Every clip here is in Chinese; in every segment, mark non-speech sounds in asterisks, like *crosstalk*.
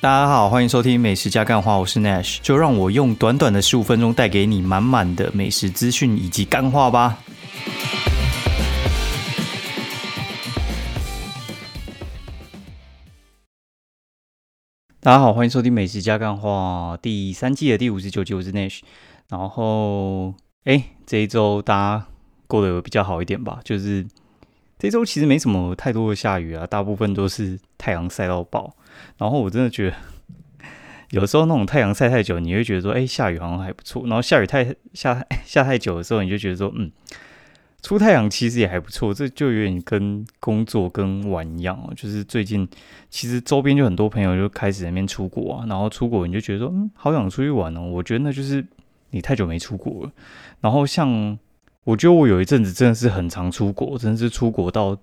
大家好，欢迎收听美食加干话，我是 Nash，就让我用短短的十五分钟带给你满满的美食资讯以及干话吧。大家好，欢迎收听美食加干话第三季的第五十九集，我是 Nash。然后，哎，这一周大家过得比较好一点吧？就是这周其实没什么太多的下雨啊，大部分都是太阳晒到爆。然后我真的觉得，有时候那种太阳晒太久，你会觉得说，哎，下雨好像还不错。然后下雨太下下太久的时候，你就觉得说，嗯，出太阳其实也还不错。这就有点跟工作跟玩一样哦。就是最近其实周边就很多朋友就开始那边出国啊，然后出国你就觉得说，嗯，好想出去玩哦。我觉得那就是你太久没出国了。然后像我觉得我有一阵子真的是很常出国，真的是出国到。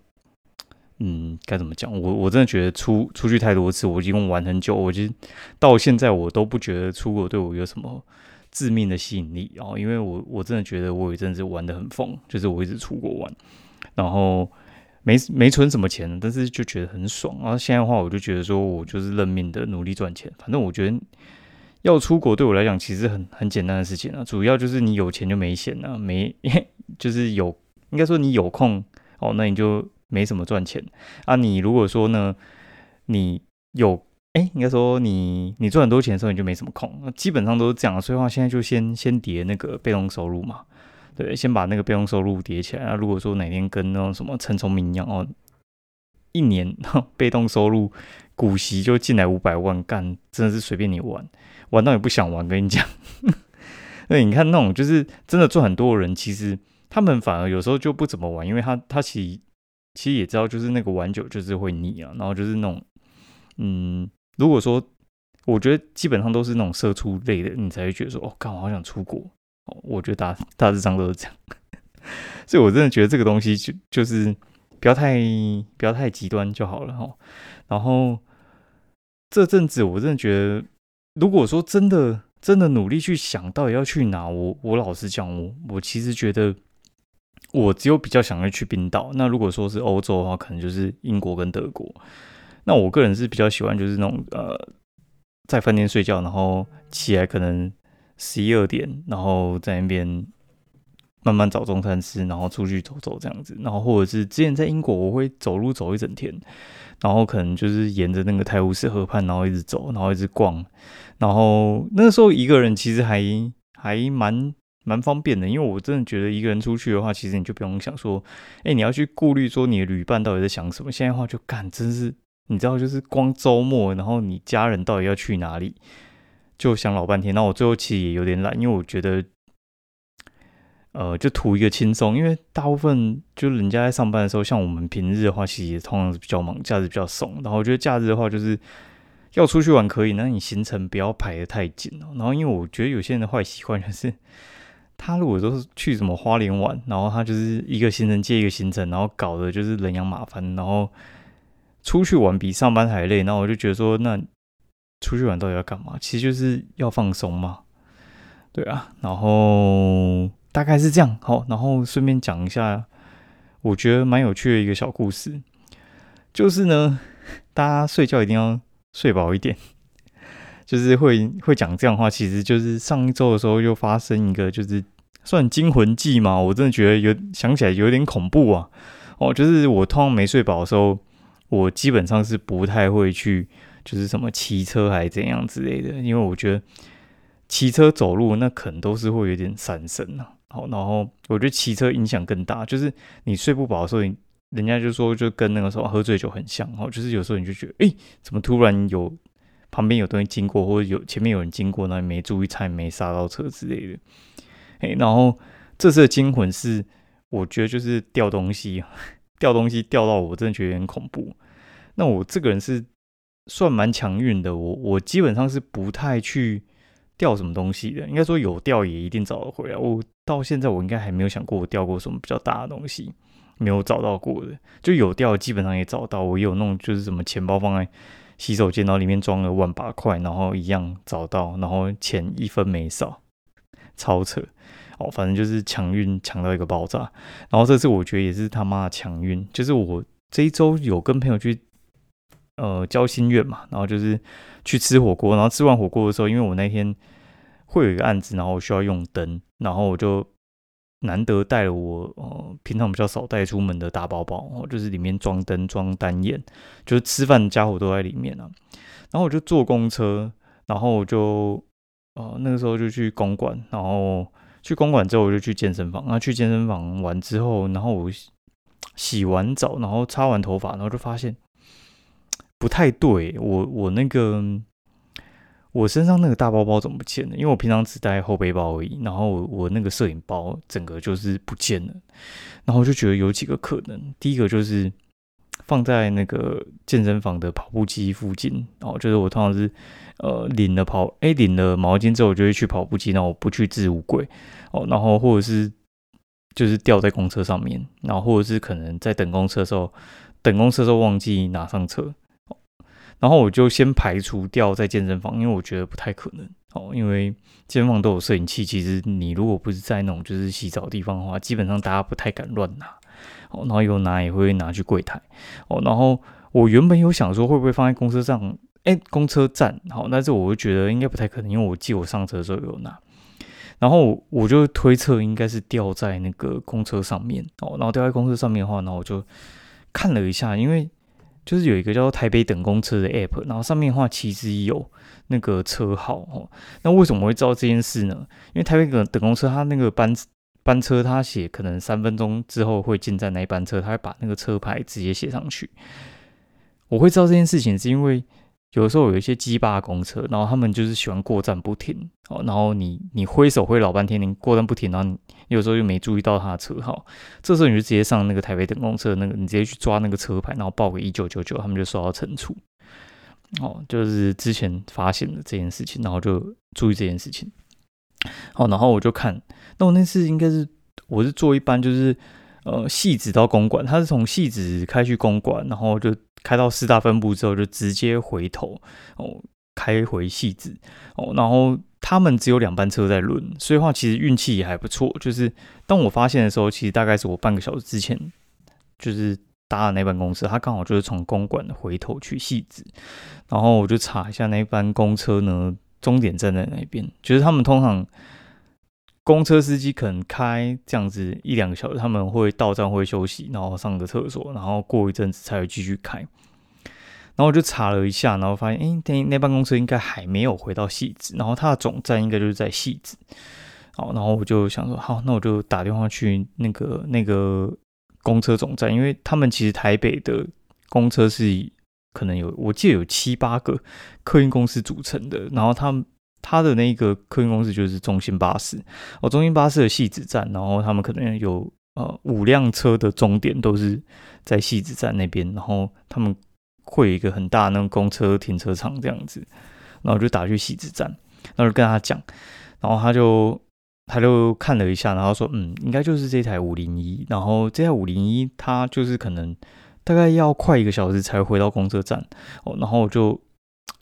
嗯，该怎么讲？我我真的觉得出出去太多次，我已经玩很久，我就到现在我都不觉得出国对我有什么致命的吸引力哦，因为我我真的觉得我有一阵子玩的很疯，就是我一直出国玩，然后没没存什么钱，但是就觉得很爽。然后现在的话，我就觉得说我就是认命的努力赚钱，反正我觉得要出国对我来讲其实很很简单的事情啊，主要就是你有钱就没钱了，没就是有应该说你有空哦，那你就。没什么赚钱啊！你如果说呢，你有哎，应该说你你赚很多钱的时候，你就没什么空。那基本上都是这样，所以话现在就先先叠那个被动收入嘛，对，先把那个被动收入叠起来。那如果说哪天跟那种什么陈崇明一样哦，一年被动收入股息就进来五百万，干真的是随便你玩，玩到也不想玩。跟你讲，*laughs* 那你看那种就是真的赚很多的人，其实他们反而有时候就不怎么玩，因为他他其实。其实也知道，就是那个玩久就是会腻啊，然后就是那种，嗯，如果说我觉得基本上都是那种社畜类的，你才会觉得说，哦，干，我好想出国。哦，我觉得大大致上都是这样，*laughs* 所以我真的觉得这个东西就就是不要太不要太极端就好了哈。然后这阵子我真的觉得，如果说真的真的努力去想到底要去哪，我我老实讲，我我其实觉得。我只有比较想要去冰岛。那如果说是欧洲的话，可能就是英国跟德国。那我个人是比较喜欢，就是那种呃，在饭店睡觉，然后起来可能十一二点，然后在那边慢慢找中餐吃，然后出去走走这样子。然后或者是之前在英国，我会走路走一整天，然后可能就是沿着那个泰晤士河畔，然后一直走，然后一直逛。然后那时候一个人其实还还蛮。蛮方便的，因为我真的觉得一个人出去的话，其实你就不用想说，哎，你要去顾虑说你的旅伴到底在想什么。现在的话就干，真是你知道，就是光周末，然后你家人到底要去哪里，就想老半天。那我最后其实也有点懒，因为我觉得，呃，就图一个轻松。因为大部分就人家在上班的时候，像我们平日的话，其实也通常是比较忙，假日比较松。然后我觉得假日的话，就是要出去玩可以，那你行程不要排的太紧哦。然后因为我觉得有些人的坏习惯就是。他如果都是去什么花莲玩，然后他就是一个行程接一个行程，然后搞的就是人仰马翻，然后出去玩比上班还累，那我就觉得说，那出去玩到底要干嘛？其实就是要放松嘛，对啊。然后大概是这样，好，然后顺便讲一下，我觉得蛮有趣的一个小故事，就是呢，大家睡觉一定要睡饱一点。就是会会讲这样的话，其实就是上一周的时候又发生一个，就是算惊魂记嘛。我真的觉得有想起来有点恐怖啊。哦，就是我通常没睡饱的时候，我基本上是不太会去，就是什么骑车还怎样之类的，因为我觉得骑车走路那可能都是会有点闪神啊。好，然后我觉得骑车影响更大，就是你睡不饱的时候，人家就说就跟那个时候喝醉酒很像。哦，就是有时候你就觉得，哎，怎么突然有。旁边有东西经过，或者有前面有人经过，那你没注意，才没刹到车之类的。哎，然后这次的惊魂是，我觉得就是掉东西，*laughs* 掉东西掉到我真的觉得很恐怖。那我这个人是算蛮强运的，我我基本上是不太去掉什么东西的。应该说有掉也一定找得回来。我到现在我应该还没有想过我掉过什么比较大的东西，没有找到过的。就有掉基本上也找到，我有那种就是什么钱包放在。洗手间，然后里面装了万把块，然后一样找到，然后钱一分没少，超扯哦！反正就是强运强到一个爆炸。然后这次我觉得也是他妈的强运，就是我这一周有跟朋友去呃交心愿嘛，然后就是去吃火锅，然后吃完火锅的时候，因为我那天会有一个案子，然后我需要用灯，然后我就难得带了我呃平常比较少带出门的大包包，哦，就是里面装灯装单眼，就是吃饭的家伙都在里面啊。然后我就坐公车，然后我就呃那个时候就去公馆，然后去公馆之后我就去健身房，那去健身房完之后，然后我洗完澡，然后擦完头发，然后就发现不太对，我我那个。我身上那个大包包怎么不见了？因为我平常只带后背包而已，然后我我那个摄影包整个就是不见了。然后就觉得有几个可能，第一个就是放在那个健身房的跑步机附近，然后就是我通常是呃领了跑哎领了毛巾之后，我就会去跑步机，然后我不去置物柜哦，然后或者是就是掉在公车上面，然后或者是可能在等公车的时候，等公车的时候忘记拿上车。然后我就先排除掉在健身房，因为我觉得不太可能哦，因为健身房都有摄影器。其实你如果不是在那种就是洗澡地方的话，基本上大家不太敢乱拿哦。然后有拿也会拿去柜台哦。然后我原本有想说会不会放在公车上，哎，公车站好，但是我就觉得应该不太可能，因为我记我上车的时候有拿。然后我就推测应该是掉在那个公车上面哦。然后掉在公车上面的话，然后我就看了一下，因为。就是有一个叫做台北等公车的 app，然后上面的话其实有那个车号哦。那为什么会知道这件事呢？因为台北等等公车，它那个班班车，它写可能三分钟之后会进站那一班车，它会把那个车牌直接写上去。我会知道这件事情是因为。有时候有一些鸡巴公车，然后他们就是喜欢过站不停哦，然后你你挥手挥老半天，你过站不停，然后你有时候又没注意到他的车号，这时候你就直接上那个台北等公车那个，你直接去抓那个车牌，然后报给一九九九，他们就受到惩处。哦，就是之前发现的这件事情，然后就注意这件事情。哦，然后我就看，那我那次应该是我是坐一班，就是呃戏子到公馆，他是从戏子开去公馆，然后就。开到四大分部之后，就直接回头哦，开回戏子哦，然后他们只有两班车在轮，所以话其实运气也还不错。就是当我发现的时候，其实大概是我半个小时之前就是搭的那班公车，他刚好就是从公馆回头去戏子，然后我就查一下那班公车呢，终点站在哪边。就是他们通常。公车司机可能开这样子一两个小时，他们会到站会休息，然后上个厕所，然后过一阵子才会继续开。然后我就查了一下，然后发现，哎，那那班公车应该还没有回到戏子，然后它的总站应该就是在戏子。好，然后我就想说，好，那我就打电话去那个那个公车总站，因为他们其实台北的公车是可能有，我记得有七八个客运公司组成的，然后他们。他的那个客运公司就是中心巴士。哦，中心巴士的戏子站，然后他们可能有呃五辆车的终点都是在戏子站那边，然后他们会有一个很大的那种公车停车场这样子，然后就打去戏子站，然后就跟他讲，然后他就他就看了一下，然后说嗯，应该就是这台五零一，然后这台五零一它就是可能大概要快一个小时才回到公车站。哦，然后我就。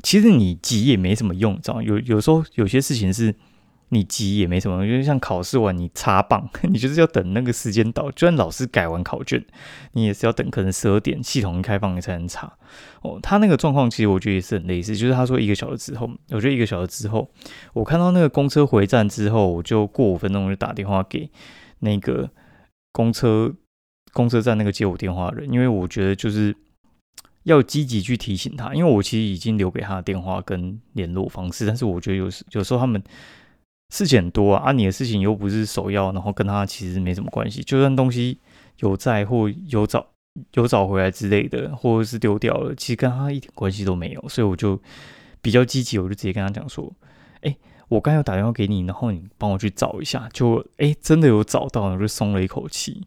其实你急也没什么用，知道？有有时候有些事情是你急也没什么用，就像考试完你插棒，*laughs* 你就是要等那个时间到。就算老师改完考卷，你也是要等，可能十二点系统一开放你才能查。哦，他那个状况其实我觉得也是很类似，就是他说一个小时之后，我觉得一个小时之后，我看到那个公车回站之后，我就过五分钟我就打电话给那个公车公车站那个接我电话的人，因为我觉得就是。要积极去提醒他，因为我其实已经留给他的电话跟联络方式，但是我觉得有时有时候他们事情很多啊，啊，你的事情又不是首要，然后跟他其实没什么关系，就算东西有在或有找有找回来之类的，或者是丢掉了，其实跟他一点关系都没有，所以我就比较积极，我就直接跟他讲说，哎，我刚有打电话给你，然后你帮我去找一下，就哎真的有找到，我就松了一口气。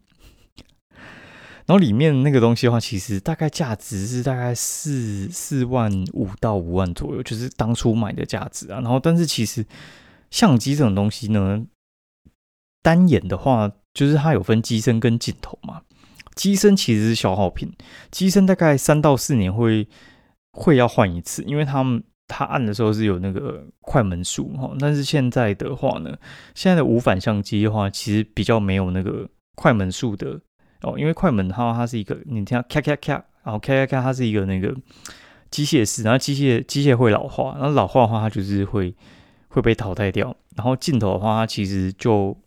然后里面那个东西的话，其实大概价值是大概四四万五到五万左右，就是当初买的价值啊。然后，但是其实相机这种东西呢，单眼的话，就是它有分机身跟镜头嘛。机身其实是消耗品，机身大概三到四年会会要换一次，因为他们它按的时候是有那个快门数哈。但是现在的话呢，现在的无反相机的话，其实比较没有那个快门数的。哦，因为快门的话，它是一个你听咔咔咔，然后咔咔咔，它是一个那个机械式，然后机械机械会老化，然后老化的话，它就是会会被淘汰掉。然后镜头的话，它其实就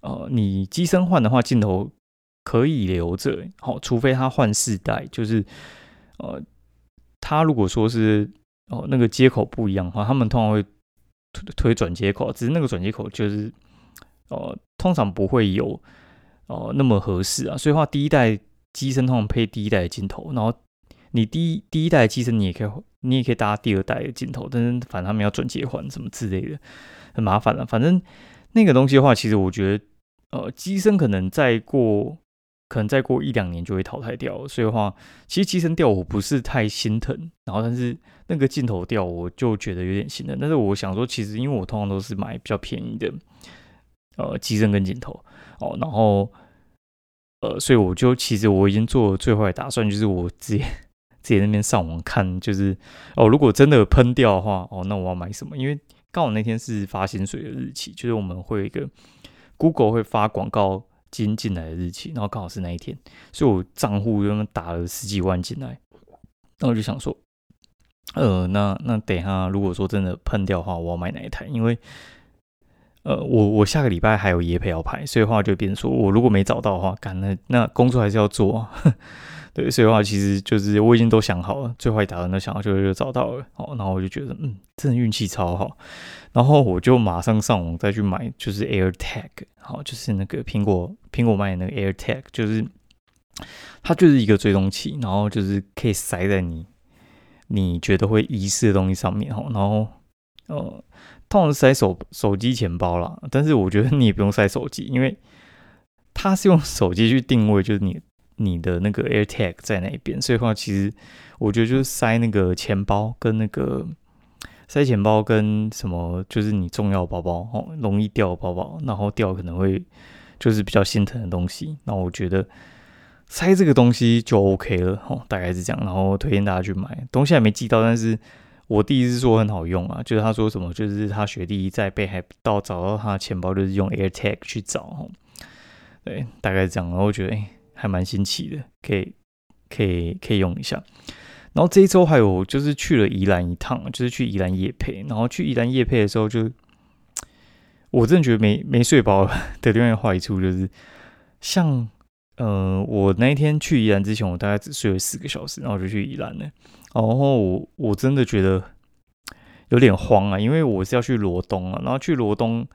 呃，你机身换的话，镜头可以留着，好，除非它换四代，就是呃，它如果说是哦那个接口不一样的话，他们通常会推推转接口，只是那个转接口就是呃，通常不会有哦那么合适啊，所以话第一代机身通常配第一代的镜头，然后。你第一第一代的机身，你也可以，你也可以搭第二代的镜头，但是反正他们要转接环什么之类的，很麻烦了。反正那个东西的话，其实我觉得，呃，机身可能再过，可能再过一两年就会淘汰掉。所以的话，其实机身掉我不是太心疼，然后但是那个镜头掉我就觉得有点心疼。但是我想说，其实因为我通常都是买比较便宜的，呃，机身跟镜头哦，然后呃，所以我就其实我已经做最坏的打算，就是我直接。自己那边上网看，就是哦，如果真的喷掉的话，哦，那我要买什么？因为刚好那天是发薪水的日期，就是我们会有一个 Google 会发广告金进来的日期，然后刚好是那一天，所以我账户又打了十几万进来，那我就想说，呃，那那等一下，如果说真的喷掉的话，我要买哪一台？因为呃，我我下个礼拜还有夜配要拍，所以的话就变成说，我如果没找到的话，干那那工作还是要做啊。*laughs* 对，所以的话，其实就是我已经都想好了，最坏打算都想好，就就找到了。哦，然后我就觉得，嗯，真的运气超好。然后我就马上上网再去买，就是 AirTag，好，就是那个苹果苹果卖的那个 AirTag，就是它就是一个追踪器，然后就是可以塞在你你觉得会遗失的东西上面，哈。然后呃，通常是塞手手机钱包啦，但是我觉得你也不用塞手机，因为它是用手机去定位，就是你。你的那个 AirTag 在那边，所以话其实我觉得就是塞那个钱包跟那个塞钱包跟什么，就是你重要包包哦，容易掉包包，然后掉可能会就是比较心疼的东西。那我觉得塞这个东西就 OK 了哦，大概是这样。然后推荐大家去买，东西还没寄到，但是我弟是说很好用啊，就是他说什么，就是他学弟在北海道找到他的钱包，就是用 AirTag 去找，对，大概是这样。然后我觉得哎。还蛮新奇的，可以可以可以用一下。然后这一周还有就是去了宜兰一趟，就是去宜兰夜配。然后去宜兰夜配的时候，就我真的觉得没没睡饱的另外坏处就是，像呃我那一天去宜兰之前，我大概只睡了四个小时，然后就去宜兰了。然后我我真的觉得有点慌啊，因为我是要去罗东啊，然后去罗东。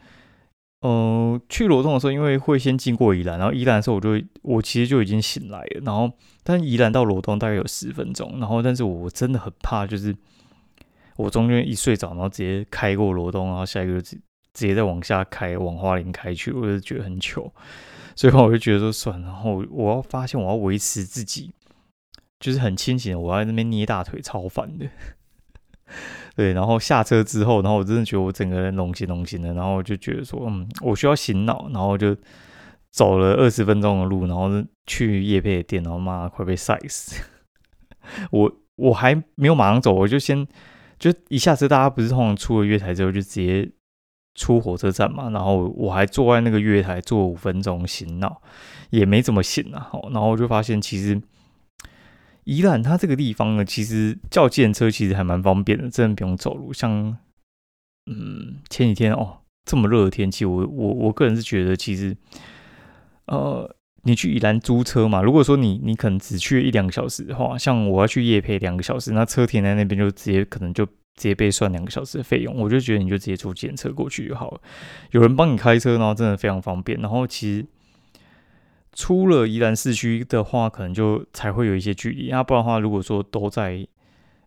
呃，去罗东的时候，因为会先经过宜兰，然后宜兰的时候，我就我其实就已经醒来了。然后，但宜兰到罗东大概有十分钟。然后，但是我真的很怕，就是我中间一睡着，然后直接开过罗东，然后下一个就直直接再往下开，往花莲开去，我就觉得很糗。所以我就觉得说算。然后我要发现，我要维持自己就是很清醒，我要在那边捏大腿，超烦的。对，然后下车之后，然后我真的觉得我整个人龙心龙心的，然后我就觉得说，嗯，我需要醒脑，然后就走了二十分钟的路，然后去叶佩的店，然后妈快被晒死。我我还没有马上走，我就先就一下车，大家不是通常出了月台之后就直接出火车站嘛，然后我还坐在那个月台坐五分钟醒脑，也没怎么醒啊，然后就发现其实。宜兰它这个地方呢，其实叫电车其实还蛮方便的，真的不用走路。像，嗯，前几天哦，这么热的天气，我我我个人是觉得，其实，呃，你去宜兰租车嘛，如果说你你可能只去一两个小时的话，像我要去夜配两个小时，那车停在那边就直接可能就直接被算两个小时的费用，我就觉得你就直接租电车过去就好了，有人帮你开车，然后真的非常方便，然后其实。出了宜兰市区的话，可能就才会有一些距离。那不然的话，如果说都在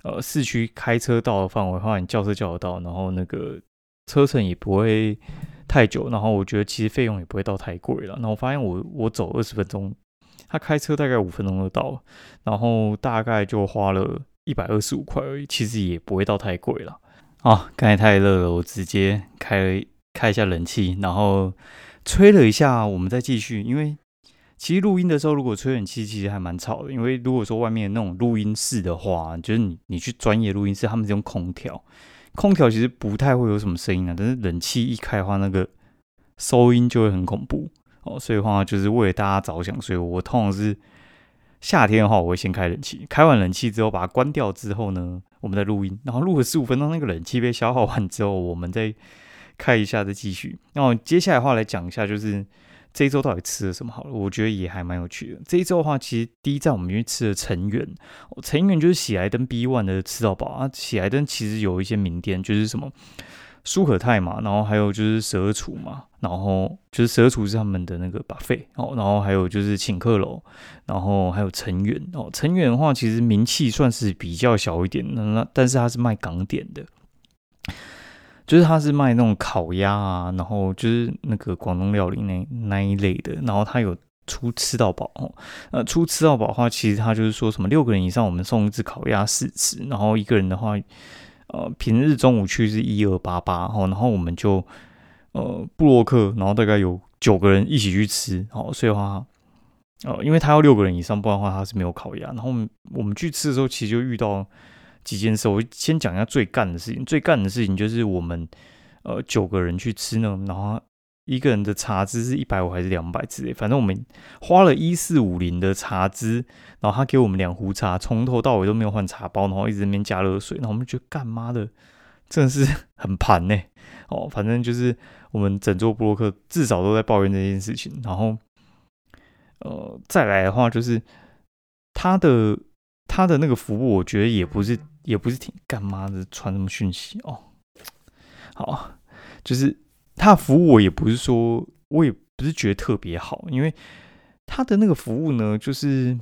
呃市区开车到的范围的话，你叫车叫得到，然后那个车程也不会太久。然后我觉得其实费用也不会到太贵了。那我发现我我走二十分钟，他开车大概五分钟就到了，然后大概就花了一百二十五块而已，其实也不会到太贵了。啊，刚才太热了，我直接开开一下冷气，然后吹了一下，我们再继续，因为。其实录音的时候，如果吹冷气，其实还蛮吵的。因为如果说外面那种录音室的话，就是你你去专业录音室，他们是用空调，空调其实不太会有什么声音啊。但是冷气一开的话，那个收音就会很恐怖哦。所以话就是为了大家着想，所以我通常是夏天的话，我会先开冷气，开完冷气之后把它关掉之后呢，我们再录音，然后录了十五分钟，那个冷气被消耗完之后，我们再开一下再继续。那我接下来的话来讲一下，就是这一周到底吃了什么好了，我觉得也还蛮有趣的。这一周的话，其实第一站我们去吃了成源，成源就是喜来登 B One 的吃到饱啊。喜来登其实有一些名店，就是什么。舒可泰嘛，然后还有就是蛇厨嘛，然后就是蛇厨是他们的那个把费哦，然后还有就是请客楼，然后还有成员哦，成员的话其实名气算是比较小一点，那但是他是卖港点的，就是他是卖那种烤鸭啊，然后就是那个广东料理那那一类的，然后他有出吃到饱哦，呃，出吃到饱的话，其实他就是说什么六个人以上我们送一只烤鸭试吃，然后一个人的话。呃，平日中午去是一二八八，哦，然后我们就呃布洛克，然后大概有九个人一起去吃，哦，所以话，呃，因为他要六个人以上，不然的话他是没有烤鸭。然后我们去吃的时候，其实就遇到几件事。我先讲一下最干的事情，最干的事情就是我们呃九个人去吃呢，然后。一个人的茶资是一百五还是两百之类，反正我们花了一四五零的茶资，然后他给我们两壶茶，从头到尾都没有换茶包，然后一直那边加热水，然后我们就干妈的真的是 *laughs* 很盘呢。哦，反正就是我们整座布洛克至少都在抱怨这件事情。然后，呃，再来的话就是他的他的那个服务，我觉得也不是也不是挺干嘛的，传什么讯息哦？好，就是。他的服务我也不是说，我也不是觉得特别好，因为他的那个服务呢，就是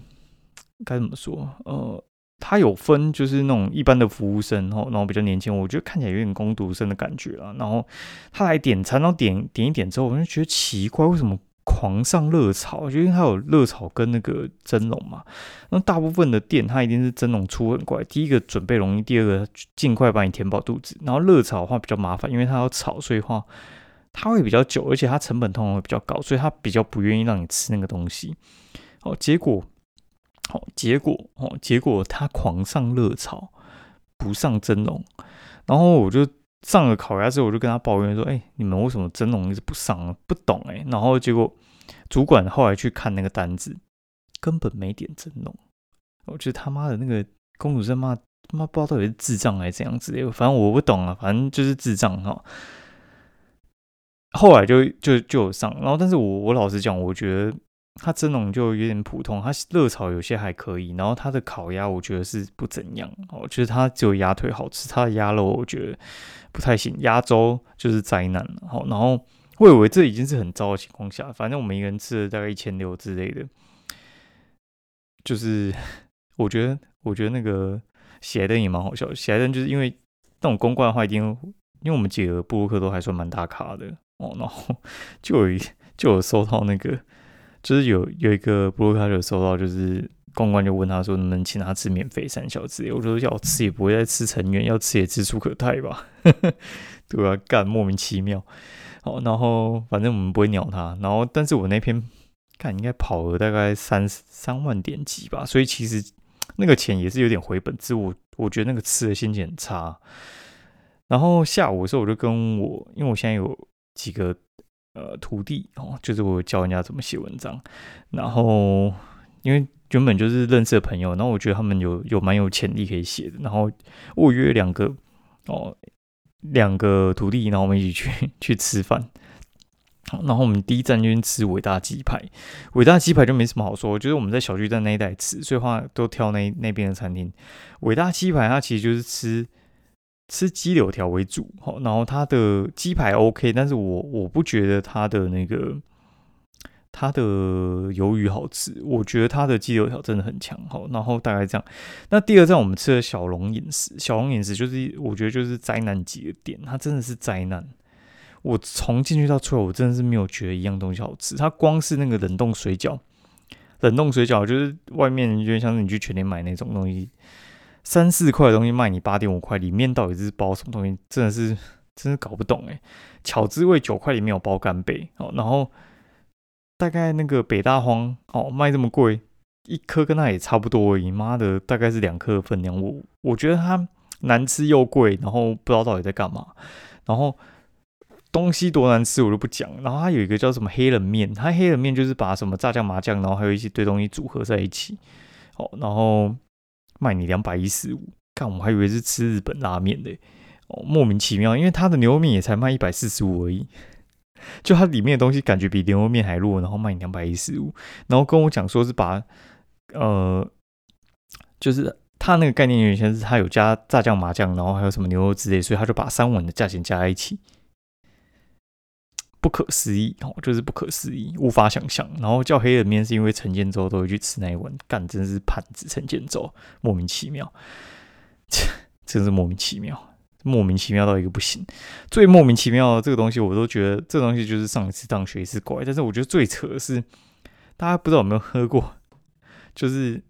该怎么说？呃，他有分，就是那种一般的服务生，然后然后比较年轻，我觉得看起来有点工读生的感觉了。然后他来点餐，然后点点一点之后，我就觉得奇怪，为什么？狂上热炒，就因为它有热炒跟那个蒸笼嘛。那大部分的店，它一定是蒸笼出很快。第一个准备容易，第二个尽快把你填饱肚子。然后热炒的话比较麻烦，因为它要炒，所以话它会比较久，而且它成本通常会比较高，所以它比较不愿意让你吃那个东西。哦，结果，哦，结果，哦，结果他狂上热炒，不上蒸笼。然后我就。上了烤鸭之后，我就跟他抱怨说：“哎，你们为什么蒸笼一直不上？不懂哎。”然后结果主管后来去看那个单子，根本没点蒸笼。我觉得他妈的那个公主生妈妈不知道到底是智障还是怎样子的，反正我不懂啊，反正就是智障哈。后来就就就有上，然后但是我我老实讲，我觉得。它蒸笼就有点普通，它热炒有些还可以，然后它的烤鸭我觉得是不怎样，哦觉得它只有鸭腿好吃，它的鸭肉我觉得不太行，鸭粥就是灾难好，然后我以为这已经是很糟的情况下，反正我们一个人吃了大概一千六之类的，就是我觉得我觉得那个喜来登也蛮好笑，喜来登就是因为那种公关的话，一定因为我们几个布鲁克都还算蛮大咖的哦，然后就有就有收到那个。就是有有一个布洛克有收到，就是公关就问他说能不能请他吃免费三小时。我说要吃也不会再吃成员，要吃也吃出可泰吧，*laughs* 对啊？干莫名其妙。好，然后反正我们不会鸟他。然后，但是我那篇看应该跑了大概三三万点击吧，所以其实那个钱也是有点回本。只我我觉得那个吃的心情很差。然后下午的时候我就跟我，因为我现在有几个。呃，徒弟哦，就是我教人家怎么写文章，然后因为原本就是认识的朋友，然后我觉得他们有有蛮有潜力可以写的，然后我约两个哦，两个徒弟，然后我们一起去去吃饭，然后我们第一站就吃伟大鸡排，伟大鸡排就没什么好说，就是我们在小巨蛋那一带吃，所以话都挑那那边的餐厅。伟大鸡排它其实就是吃。吃鸡柳条为主，好，然后它的鸡排 OK，但是我我不觉得它的那个它的鱿鱼好吃，我觉得它的鸡柳条真的很强，好，然后大概这样。那第二站我们吃的小龙饮食，小龙饮食就是我觉得就是灾难级的店，它真的是灾难。我从进去到出来，我真的是没有觉得一样东西好吃。它光是那个冷冻水饺，冷冻水饺就是外面就像是你去全年买那种东西。三四块的东西卖你八点五块，里面到底是包什么东西？真的是，真是搞不懂哎。巧滋味九块里面有包干贝哦，然后大概那个北大荒哦卖这么贵，一颗跟它也差不多而已。妈的，大概是两颗的分量。我我觉得它难吃又贵，然后不知道到底在干嘛。然后东西多难吃我就不讲。然后它有一个叫什么黑冷面，它黑冷面就是把什么炸酱麻酱，然后还有一些堆东西组合在一起。好，然后卖你两百一十五，看我还以为是吃日本拉面的，哦，莫名其妙，因为他的牛肉面也才卖一百四十五而已，就它里面的东西感觉比牛肉面还弱，然后卖你两百一十五，然后跟我讲说是把，呃，就是他那个概念原先是他有加炸酱麻酱，然后还有什么牛肉之类，所以他就把三碗的价钱加在一起。不可思议哦，就是不可思议，无法想象。然后叫黑人面是因为陈建州都会去吃那一碗，干真是盘子陈建州，莫名其妙，*laughs* 真是莫名其妙，莫名其妙到一个不行。最莫名其妙的这个东西，我都觉得这东西就是上一次当学一次怪。但是我觉得最扯的是，大家不知道有没有喝过，就是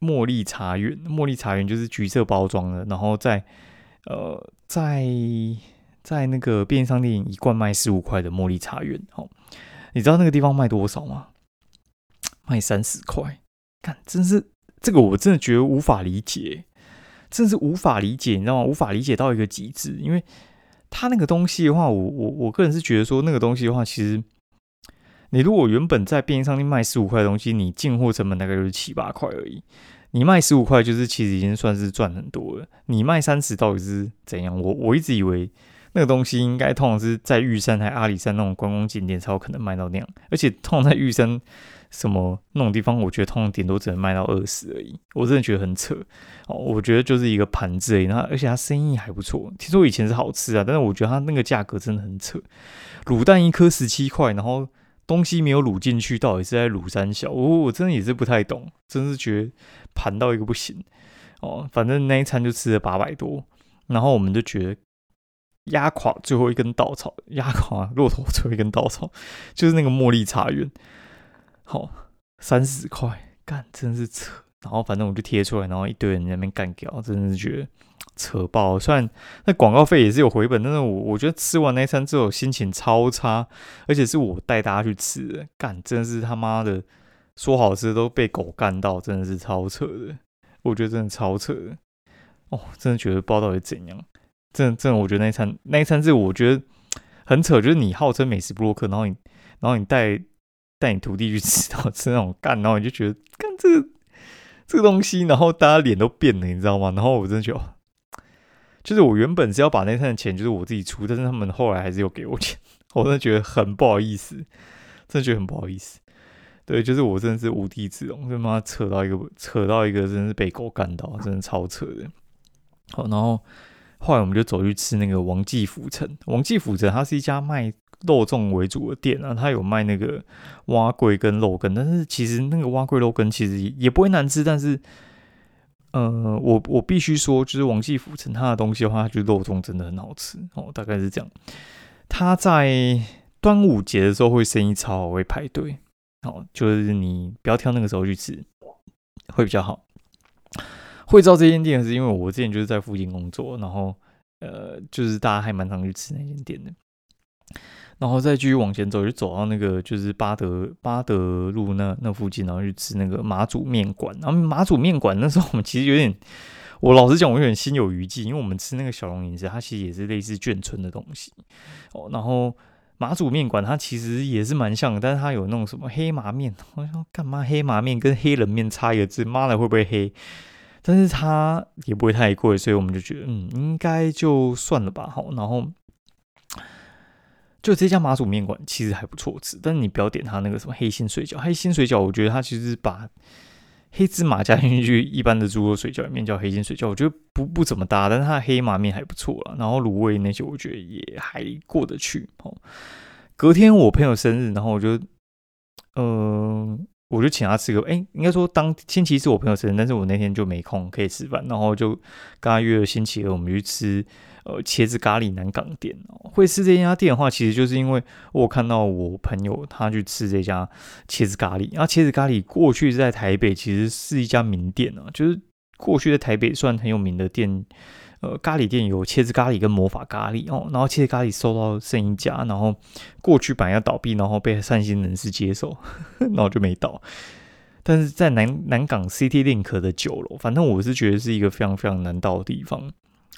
茉莉茶园。茉莉茶园就是橘色包装的，然后在呃在。在那个便利商店一罐卖十五块的茉莉茶园，哦，你知道那个地方卖多少吗？卖三十块，看，真是这个我真的觉得无法理解，真是无法理解，你知道吗？无法理解到一个极致，因为他那个东西的话，我我我个人是觉得说那个东西的话，其实你如果原本在便利商店卖十五块的东西，你进货成本大概就是七八块而已，你卖十五块就是其实已经算是赚很多了。你卖三十到底是怎样？我我一直以为。那个东西应该通常是在玉山还阿里山那种观光景点才有可能卖到那样，而且通常在玉山什么那种地方，我觉得通常顶多只能卖到二十而已。我真的觉得很扯哦，我觉得就是一个盘子而已。那而且它生意还不错，听说以前是好吃啊，但是我觉得它那个价格真的很扯。卤蛋一颗十七块，然后东西没有卤进去，到底是在卤山小？我我真的也是不太懂，真是觉得盘到一个不行哦。反正那一餐就吃了八百多，然后我们就觉得。压垮最后一根稻草，压垮骆驼最后一根稻草，就是那个茉莉茶园。好，三十块，干，真是扯。然后反正我就贴出来，然后一堆人在那边干掉，真的是觉得扯爆。虽然那广告费也是有回本，但是我我觉得吃完那餐之后心情超差，而且是我带大家去吃的，干，真是他妈的说好吃都被狗干到，真的是超扯的。我觉得真的超扯的。哦，真的觉得不知道到底怎样。真的真的，我觉得那一餐那一餐是我觉得很扯，就是你号称美食布洛克，然后你然后你带带你徒弟去吃，然后吃那种干，然后你就觉得干这个这个东西，然后大家脸都变了，你知道吗？然后我真的觉得，就是我原本是要把那餐的钱就是我自己出，但是他们后来还是有给我钱，我真的觉得很不好意思，真的觉得很不好意思。对，就是我真的是无地自容，他妈扯到一个扯到一个，真的是被狗干到，真的超扯的。好，然后。后来我们就走去吃那个王记府城。王记府城它是一家卖肉粽为主的店啊，它有卖那个蛙桂跟肉羹，但是其实那个蛙桂肉羹其实也不会难吃，但是，呃，我我必须说，就是王记府城它的东西的话，就肉粽真的很好吃哦，大概是这样。它在端午节的时候会生意超好，会排队，好，就是你不要挑那个时候去吃，会比较好。会知道这间店是因为我之前就是在附近工作，然后呃，就是大家还蛮常去吃那间店的。然后再继续往前走，就走到那个就是巴德巴德路那那附近，然后去吃那个马祖面馆。然后马祖面馆那时候我们其实有点，我老实讲，我有点心有余悸，因为我们吃那个小龙饮食，它其实也是类似眷村的东西哦。然后马祖面馆它其实也是蛮像的，但是它有那种什么黑麻面，我 *laughs* 说干嘛黑麻面跟黑人面差一个字，妈的会不会黑？但是它也不会太贵，所以我们就觉得，嗯，应该就算了吧。好，然后就这家马祖面馆其实还不错吃，但是你不要点它那个什么黑心水饺。黑心水饺，我觉得它其实把黑芝麻加进去，一般的猪肉水饺里面叫黑心水饺，我觉得不不怎么搭。但是它的黑麻面还不错了，然后卤味那些我觉得也还过得去。哦，隔天我朋友生日，然后我就，嗯。我就请他吃个，哎，应该说当星期一是我朋友生日，但是我那天就没空可以吃饭，然后就跟他约了星期二，我们去吃呃茄子咖喱南港店。会吃这家店的话，其实就是因为我看到我朋友他去吃这家茄子咖喱，那茄子咖喱过去在台北其实是一家名店啊，就是过去在台北算很有名的店。呃，咖喱店有茄子咖喱跟魔法咖喱哦，然后茄子咖喱收到剩一家，然后过去本来要倒闭，然后被善心人士接手，*laughs* 然后就没倒。但是在南南港 City Link 的九楼，反正我是觉得是一个非常非常难到的地方，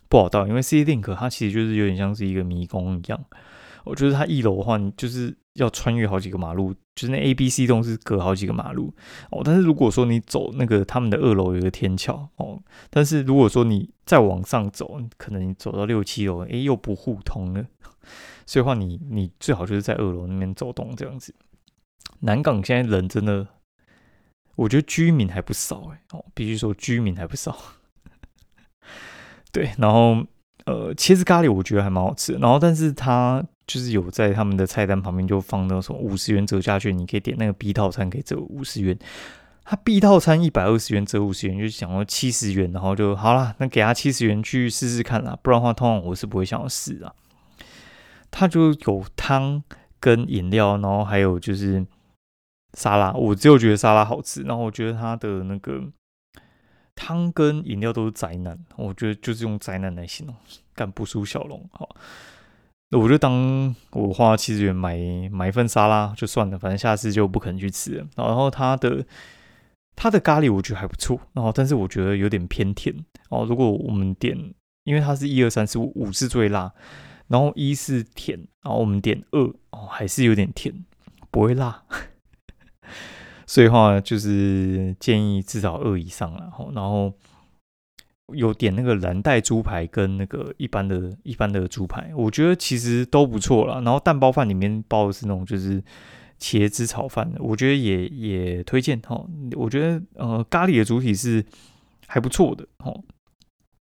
不好到，因为 City Link 它其实就是有点像是一个迷宫一样。我觉得它一楼的话，你就是要穿越好几个马路，就是那 A、B、C 栋是隔好几个马路哦。但是如果说你走那个他们的二楼有一个天桥哦，但是如果说你再往上走，可能你走到六七楼，诶，又不互通了。*laughs* 所以话，你你最好就是在二楼那边走动这样子。南港现在人真的，我觉得居民还不少哎哦，必须说居民还不少。*laughs* 对，然后呃，茄子咖喱我觉得还蛮好吃。然后，但是它就是有在他们的菜单旁边就放那种五十元折价券，你可以点那个 B 套餐可以折五十元。它 B 套餐一百二十元折五十元，就想要七十元，然后就好了，那给他七十元去试试看啦。不然的话，通常我是不会想要试啊。它就有汤跟饮料，然后还有就是沙拉。我只有觉得沙拉好吃，然后我觉得它的那个汤跟饮料都是灾难。我觉得就是用灾难来形容，干不输小龙。好，那我就当我花七十元买买一份沙拉就算了，反正下次就不可能去吃了。然后它的它的咖喱我觉得还不错，然后但是我觉得有点偏甜哦。如果我们点，因为它是一二三四五五是最辣。然后一是甜，然后我们点二哦，还是有点甜，不会辣，*laughs* 所以话就是建议至少二以上然后然后有点那个蓝带猪排跟那个一般的一般的猪排，我觉得其实都不错了。然后蛋包饭里面包的是那种就是茄子炒饭，我觉得也也推荐哈。我觉得呃咖喱的主体是还不错的哦。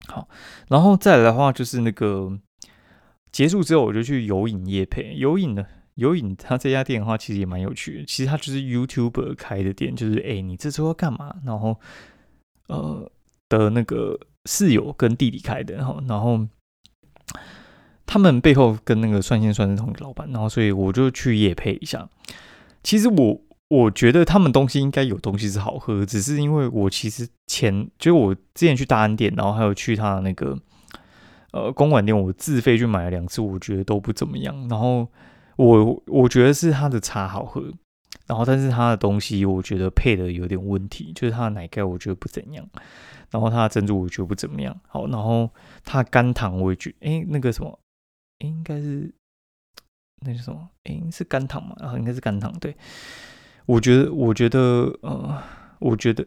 好，然后再来的话就是那个。结束之后，我就去游影夜配游影的游影，他这家店的话其实也蛮有趣的。其实他就是 YouTuber 开的店，就是哎，你这周要干嘛？然后呃的那个室友跟弟弟开的，然后然后他们背后跟那个算线算是同一个老板，然后所以我就去夜配一下。其实我我觉得他们东西应该有东西是好喝，只是因为我其实前就我之前去大安店，然后还有去他那个。呃，公馆店我自费去买了两次，我觉得都不怎么样。然后我我觉得是他的茶好喝，然后但是它的东西我觉得配的有点问题，就是它的奶盖我觉得不怎样，然后它的珍珠我觉得不怎么样。好，然后它甘糖我也觉，哎，那个什么，应该是那是什么？哎，是甘糖嘛？啊，应该是甘糖。对，我觉得，我觉得，呃，我觉得，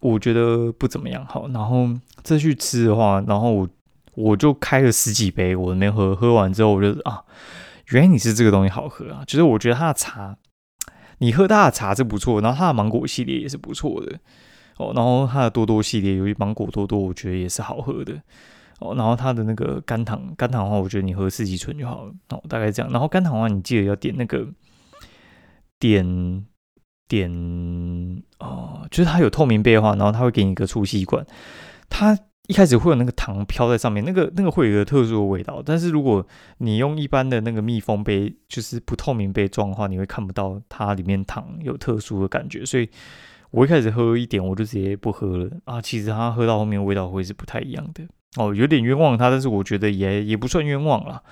我觉得不怎么样。好，然后再去吃的话，然后我。我就开了十几杯，我没喝。喝完之后，我就啊，原来你是这个东西好喝啊！就是我觉得它的茶，你喝它的茶是不错，然后它的芒果系列也是不错的哦。然后它的多多系列，由于芒果多多，我觉得也是好喝的哦。然后它的那个甘糖，甘糖的话，我觉得你喝四季春就好了哦。大概这样。然后甘糖的话，你记得要点那个点点哦，就是它有透明杯的话，然后它会给你一个粗吸管，它。一开始会有那个糖飘在上面，那个那个会有一个特殊的味道。但是如果你用一般的那个密封杯，就是不透明杯装的话，你会看不到它里面糖有特殊的感觉。所以我一开始喝一点，我就直接不喝了啊。其实它喝到后面味道会是不太一样的哦，有点冤枉它，但是我觉得也也不算冤枉了。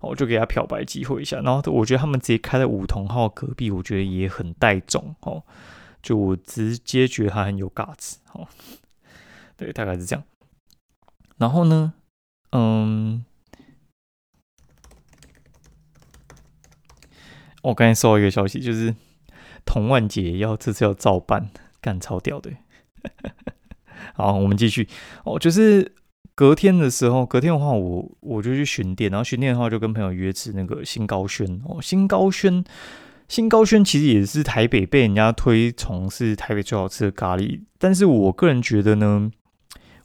我就给他漂白机会一下，然后我觉得他们直接开在梧桐号隔壁，我觉得也很带种哦。就我直接觉得他很有嘎子哦。对，大概是这样。然后呢，嗯，我刚才收到一个消息，就是童万杰要这次要照办，干超屌的。*laughs* 好，我们继续哦，就是隔天的时候，隔天的话，我我就去巡店，然后巡店的话，就跟朋友约吃那个新高轩哦，新高轩，新高轩其实也是台北被人家推崇是台北最好吃的咖喱，但是我个人觉得呢。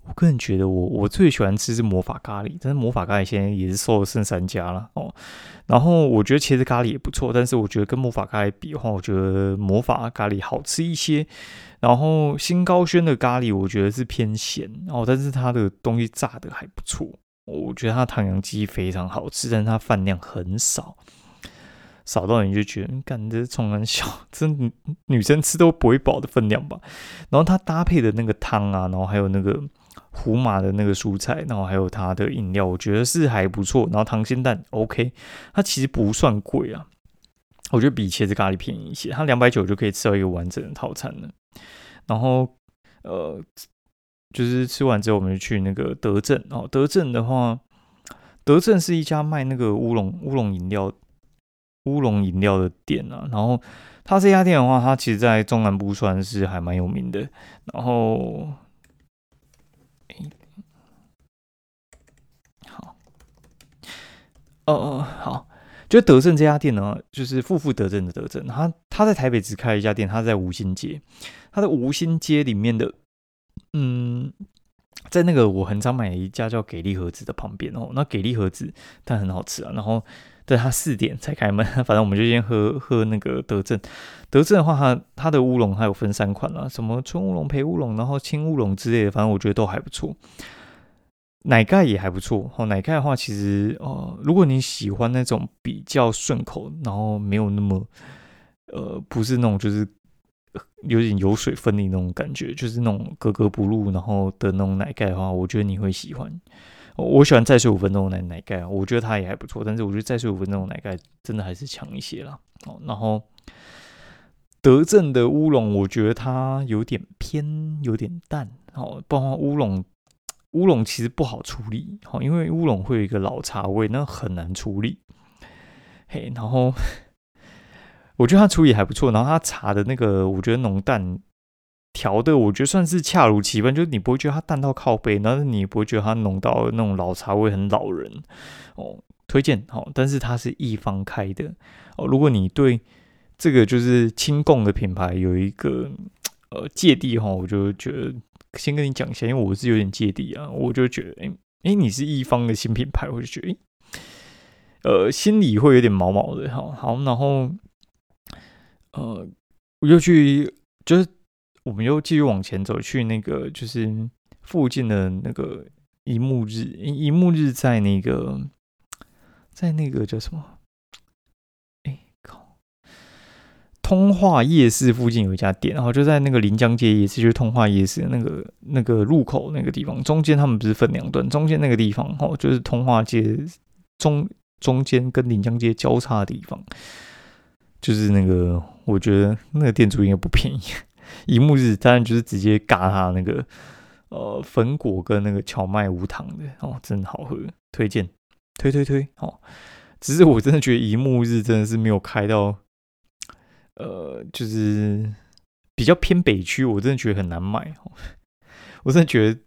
我个人觉得，我我最喜欢吃是魔法咖喱，但是魔法咖喱现在也是瘦了剩三家了哦。然后我觉得茄子咖喱也不错，但是我觉得跟魔法咖喱比的话，我觉得魔法咖喱好吃一些。然后新高轩的咖喱我觉得是偏咸哦，但是它的东西炸的还不错。我觉得它糖洋鸡非常好吃，但是它饭量很少，少到你就觉得，干这冲很小，这女生吃都不会饱的分量吧。然后它搭配的那个汤啊，然后还有那个。胡麻的那个蔬菜，然后还有它的饮料，我觉得是还不错。然后糖鲜蛋 OK，它其实不算贵啊，我觉得比茄子咖喱便宜一些。它两百九就可以吃到一个完整的套餐了。然后呃，就是吃完之后，我们就去那个德政哦。德政的话，德政是一家卖那个乌龙乌龙饮料乌龙饮料的店啊。然后它这家店的话，它其实在中南部算是还蛮有名的。然后，哦哦好。就德政这家店呢，就是富富德政的德政，他他在台北只开了一家店，他在吴兴街，他在吴兴街里面的，嗯，在那个我很常买的一家叫给力盒子的旁边哦，那给力盒子但很好吃啊，然后但他四点才开门，反正我们就先喝喝那个德政，德政的话，它它的乌龙还有分三款啊，什么春乌龙、培乌龙，然后青乌龙之类的，反正我觉得都还不错。奶盖也还不错哦。奶盖的话，其实呃，如果你喜欢那种比较顺口，然后没有那么呃，不是那种就是有点油水分离那种感觉，就是那种格格不入，然后的那种奶盖的话，我觉得你会喜欢。我喜欢再睡五分钟的奶奶盖，我觉得它也还不错。但是我觉得再睡五分钟的奶盖真的还是强一些啦。哦，然后德政的乌龙，我觉得它有点偏，有点淡。哦，包括乌龙。乌龙其实不好处理，好，因为乌龙会有一个老茶味，那很难处理。嘿，然后我觉得它处理还不错，然后它茶的那个，我觉得浓淡调的，我觉得算是恰如其分，就是你不会觉得它淡到靠背，然后你不会觉得它浓到那种老茶味很老人哦。推荐好，但是它是一方开的哦。如果你对这个就是轻供的品牌有一个呃芥蒂哈，我就觉得。先跟你讲一下，因为我是有点芥蒂啊，我就觉得，哎哎，你是一方的新品牌，我就觉得，哎呃，心里会有点毛毛的，哈，好，然后，呃，我又去，就是我们又继续往前走，去那个就是附近的那个一幕日，一幕日在那个，在那个叫什么？通化夜市附近有一家店，然后就在那个临江街夜市，就是通化夜市那个那个入口那个地方，中间他们不是分两段，中间那个地方哦，就是通化街中中间跟临江街交叉的地方，就是那个我觉得那个店主应该不便宜，*laughs* 一幕日当然就是直接嘎他那个呃粉果跟那个荞麦无糖的哦，真好喝，推荐推推推哦，只是我真的觉得一幕日真的是没有开到。呃，就是比较偏北区，我真的觉得很难买。我真的觉得，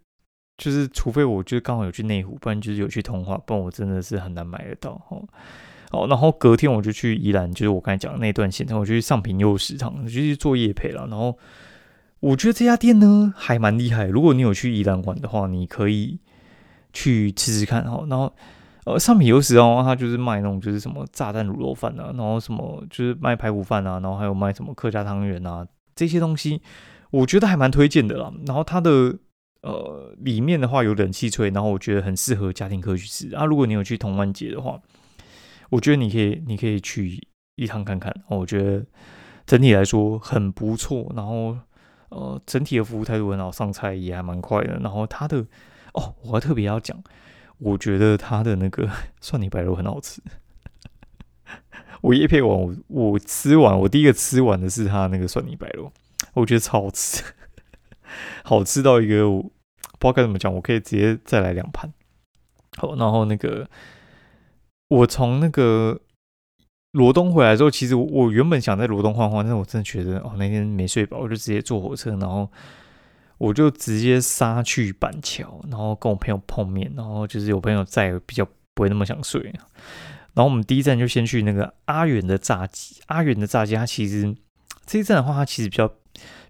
就是除非我就是刚好有去内湖，不然就是有去通化，不然我真的是很难买得到。哦，哦，然后隔天我就去宜兰，就是我刚才讲的那段行程，我就去上平柚食堂，就去做夜陪了。然后我觉得这家店呢还蛮厉害，如果你有去宜兰玩的话，你可以去吃吃看。哦，然后。呃，上面有时哦，他就是卖那种就是什么炸弹卤肉饭啊，然后什么就是卖排骨饭啊，然后还有卖什么客家汤圆啊这些东西，我觉得还蛮推荐的啦。然后它的呃里面的话有冷气吹，然后我觉得很适合家庭客去吃啊。如果你有去同安节的话，我觉得你可以你可以去一趟看看，我觉得整体来说很不错。然后呃整体的服务态度很好，上菜也还蛮快的。然后它的哦，我还特别要讲。我觉得他的那个 *laughs* 蒜泥白肉很好吃。*laughs* 我叶配完，我我吃完，我第一个吃完的是他那个蒜泥白肉，我觉得超好吃，*laughs* 好吃到一个我不知道该怎么讲，我可以直接再来两盘。好，然后那个我从那个罗东回来之后，其实我原本想在罗东晃晃，但是我真的觉得哦那天没睡饱，我就直接坐火车，然后。我就直接杀去板桥，然后跟我朋友碰面，然后就是有朋友在，比较不会那么想睡。然后我们第一站就先去那个阿远的炸鸡。阿远的炸鸡，它其实这一站的话，它其实比较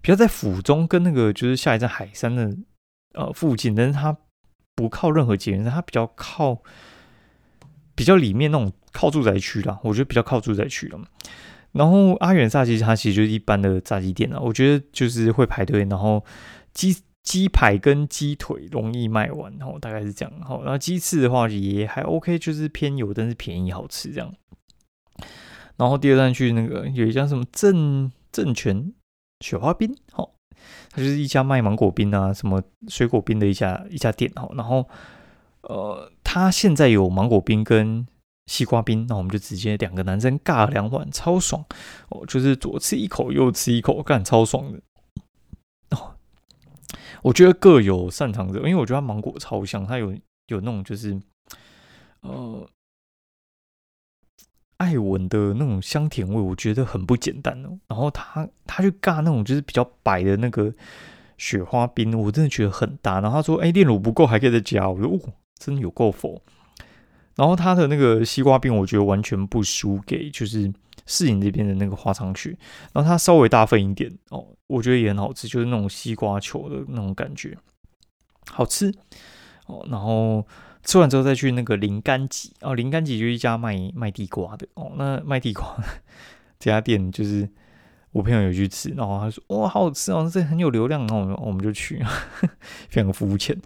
比较在府中跟那个就是下一站海山的呃附近，但是它不靠任何捷运站，它比较靠比较里面那种靠住宅区啦。我觉得比较靠住宅区了。然后阿远炸鸡，它其实就是一般的炸鸡店啊，我觉得就是会排队，然后。鸡鸡排跟鸡腿容易卖完，然后大概是这样。好，然后鸡翅的话也还 OK，就是偏油，但是便宜好吃这样。然后第二站去那个有一家什么正正全雪花冰，好，它就是一家卖芒果冰啊，什么水果冰的一家一家店。好，然后呃，他现在有芒果冰跟西瓜冰，那我们就直接两个男生尬两碗，超爽哦，就是左吃一口，右吃一口，干超爽的。我觉得各有擅长者，因为我觉得芒果超香，它有有那种就是，呃，艾文的那种香甜味，我觉得很不简单哦。然后他他去尬那种就是比较白的那个雪花冰，我真的觉得很搭。然后他说：“哎，炼乳不够，还可以再加。”我说：“哦，真的有够否。”然后他的那个西瓜冰，我觉得完全不输给就是市营这边的那个花长雪。然后它稍微大份一点哦，我觉得也很好吃，就是那种西瓜球的那种感觉，好吃哦。然后。吃完之后再去那个林甘吉哦，林甘吉就一家卖卖地瓜的哦。那卖地瓜这家店就是我朋友有去吃，然后他说哇好好吃哦，这很有流量，然后我们我们就去，非常肤浅。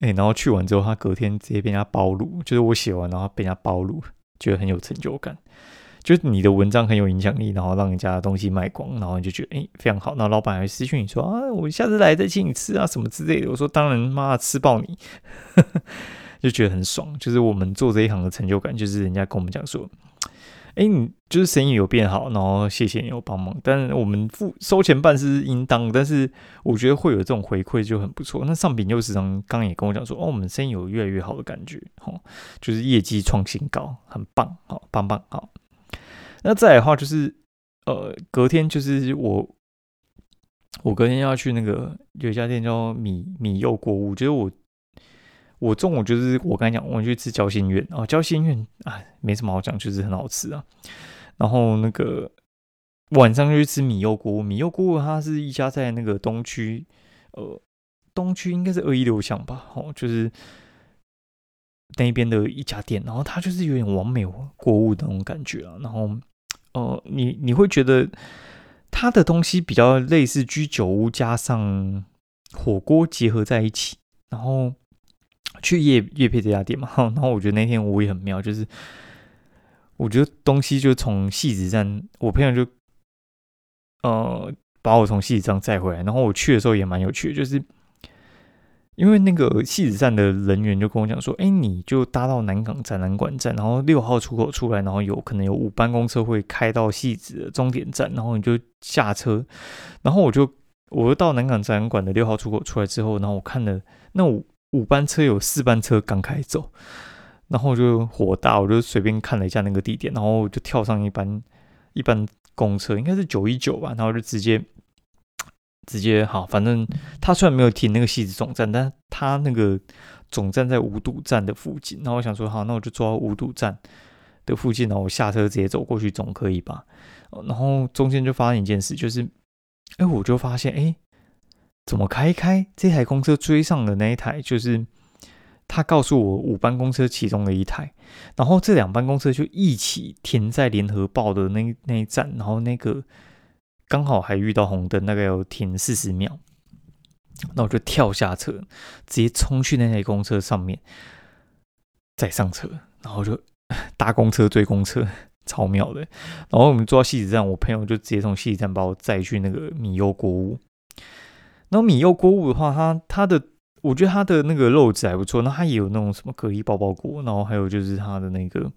哎，然后去完之后，他隔天直接被人家包卤，就是我写完然后被人家包卤，觉得很有成就感。就是你的文章很有影响力，然后让人家的东西卖光，然后你就觉得哎非常好。那老板还私讯你说啊，我下次来再请你吃啊什么之类的。我说当然，妈吃爆你。*laughs* 就觉得很爽，就是我们做这一行的成就感，就是人家跟我们讲说，哎，你就是生意有变好，然后谢谢你有帮忙，但我们付收钱办事是应当，但是我觉得会有这种回馈就很不错。那上品又时常刚也跟我讲说，哦，我们生意有越来越好的感觉，哦，就是业绩创新高，很棒，好，棒棒，好。那再来的话就是，呃，隔天就是我，我隔天要去那个有一家店叫米米柚果物，就是我。我中午就是我刚才讲，我去吃交心苑哦，交心苑啊，没什么好讲，就是很好吃啊。然后那个晚上就去吃米柚锅，米柚锅它是一家在那个东区，呃，东区应该是二一六巷吧，哦，就是那边的一家店。然后它就是有点完美锅物的那种感觉啊。然后，呃，你你会觉得它的东西比较类似居酒屋加上火锅结合在一起，然后。去夜夜配这家店嘛，*laughs* 然后我觉得那天我也很妙，就是我觉得东西就从戏子站，我朋友就呃把我从戏子站载回来，然后我去的时候也蛮有趣，就是因为那个戏子站的人员就跟我讲说，哎，你就搭到南港展览馆站，然后六号出口出来，然后有可能有五班公车会开到戏子的终点站，然后你就下车，然后我就我就到南港展览馆的六号出口出来之后，然后我看了那我。五班车有四班车刚开走，然后我就火大，我就随便看了一下那个地点，然后我就跳上一班一班公车，应该是九一九吧，然后就直接直接好，反正他虽然没有停那个戏子总站，但他那个总站在五堵站的附近，然后我想说好，那我就坐到五堵站的附近，然后我下车直接走过去总可以吧？然后中间就发生一件事，就是哎，我就发现哎。怎么开开这台公车追上的那一台，就是他告诉我五班公车其中的一台，然后这两班公车就一起停在联合报的那那一站，然后那个刚好还遇到红灯，大概有停四十秒，那我就跳下车，直接冲去那台公车上面，再上车，然后就 *laughs* 搭公车追公车，超妙的。然后我们坐到西子站，我朋友就直接从西子站把我载去那个米优国屋。然后米柚锅物的话，它它的我觉得它的那个肉质还不错。那它也有那种什么蛤蜊包包锅，然后还有就是它的那个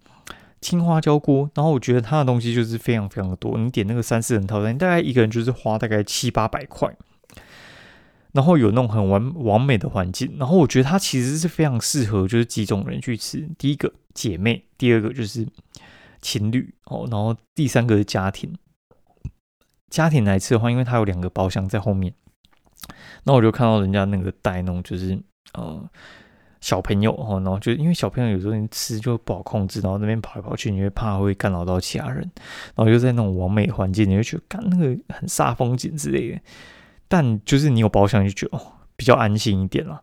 青花椒锅。然后我觉得它的东西就是非常非常的多。你点那个三四人套餐，大概一个人就是花大概七八百块。然后有那种很完完美的环境。然后我觉得它其实是非常适合就是几种人去吃。第一个姐妹，第二个就是情侣哦，然后第三个是家庭。家庭来吃的话，因为它有两个包厢在后面。那我就看到人家那个带那种就是呃小朋友哦，然后就因为小朋友有时候你吃就不好控制，然后那边跑来跑去，你会怕会干扰到其他人，然后又在那种完美环境，你会觉得干那个很煞风景之类的。但就是你有包厢就觉得哦比较安心一点啦。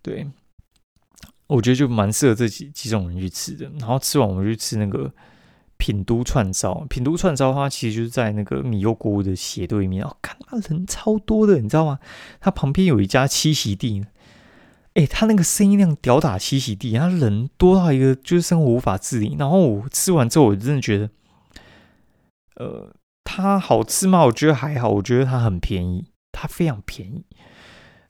对，我觉得就蛮适合这几几种人去吃的。然后吃完我们就吃那个。品都串烧，品都串烧，它其实就是在那个米油锅的斜对面哦，看那人超多的，你知道吗？它旁边有一家七喜地，哎，他那个生意量屌打七喜地，它人多到一个就是生活无法自理。然后我吃完之后，我真的觉得，呃，它好吃吗？我觉得还好，我觉得它很便宜，它非常便宜。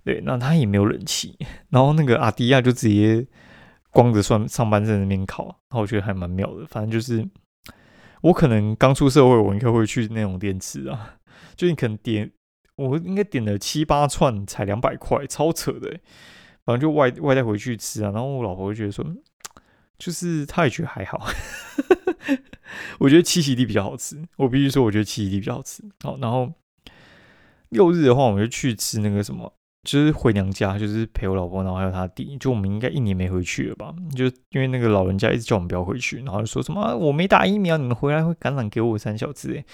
对，那它也没有人气。*laughs* 然后那个阿迪亚就直接光着上上班在那边烤，然后我觉得还蛮妙的，反正就是。我可能刚出社会，我应该会去那种店吃啊。*laughs* 就你可能点，我应该点了七八串，才两百块，超扯的。反正就外外带回去吃啊。然后我老婆就觉得说，就是她也觉得还好。*laughs* 我觉得七喜地比较好吃，我必须说，我觉得七喜地比较好吃。好，然后六日的话，我们就去吃那个什么，就是回娘家，就是陪我老婆，然后还有他弟。就我们应该一年没回去了吧？就因为那个老人家一直叫我们不要回去，然后就说什么我没打疫苗，你们回来会感染给我三小只。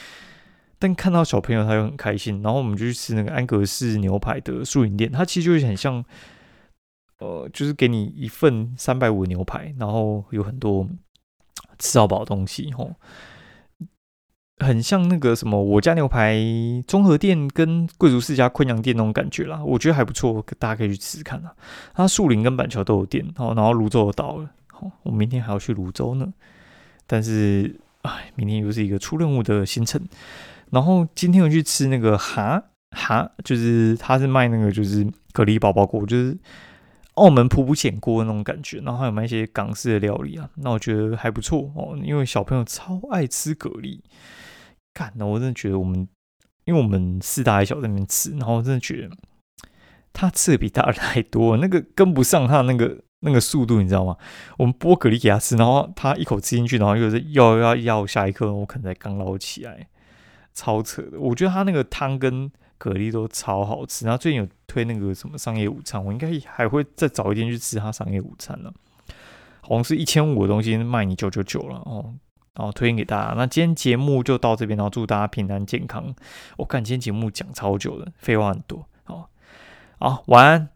但看到小朋友他又很开心，然后我们就去吃那个安格斯牛排的素饮店，它其实就是很像，呃，就是给你一份三百五的牛排，然后有很多。吃到饱的东西吼，很像那个什么我家牛排综合店跟贵族世家昆阳店那种感觉啦，我觉得还不错，大家可以去吃吃看啊。它树林跟板桥都有店哦，然后泸州到了，好，我明天还要去泸州呢。但是哎，明天又是一个出任务的行程。然后今天我去吃那个蛤蛤，就是他是卖那个就是蛤蜊宝宝锅，就是。澳门普普浅锅那种感觉，然后还有卖一些港式的料理啊，那我觉得还不错哦。因为小朋友超爱吃蛤蜊，干，那我真的觉得我们，因为我们四大一小在那边吃，然后我真的觉得他吃的比大人还多，那个跟不上他那个那个速度，你知道吗？我们剥蛤蜊给他吃，然后他一口吃进去，然后又是要要要下一颗，我可能才刚捞起来，超扯的。我觉得他那个汤跟。蛤蜊都超好吃，然后最近有推那个什么商业午餐，我应该还会再早一天去吃它商业午餐了。好像是一千五的东西卖你九九九了哦，然后推荐给大家。那今天节目就到这边，然后祝大家平安健康。我看今天节目讲超久了，废话很多。好，好，晚安。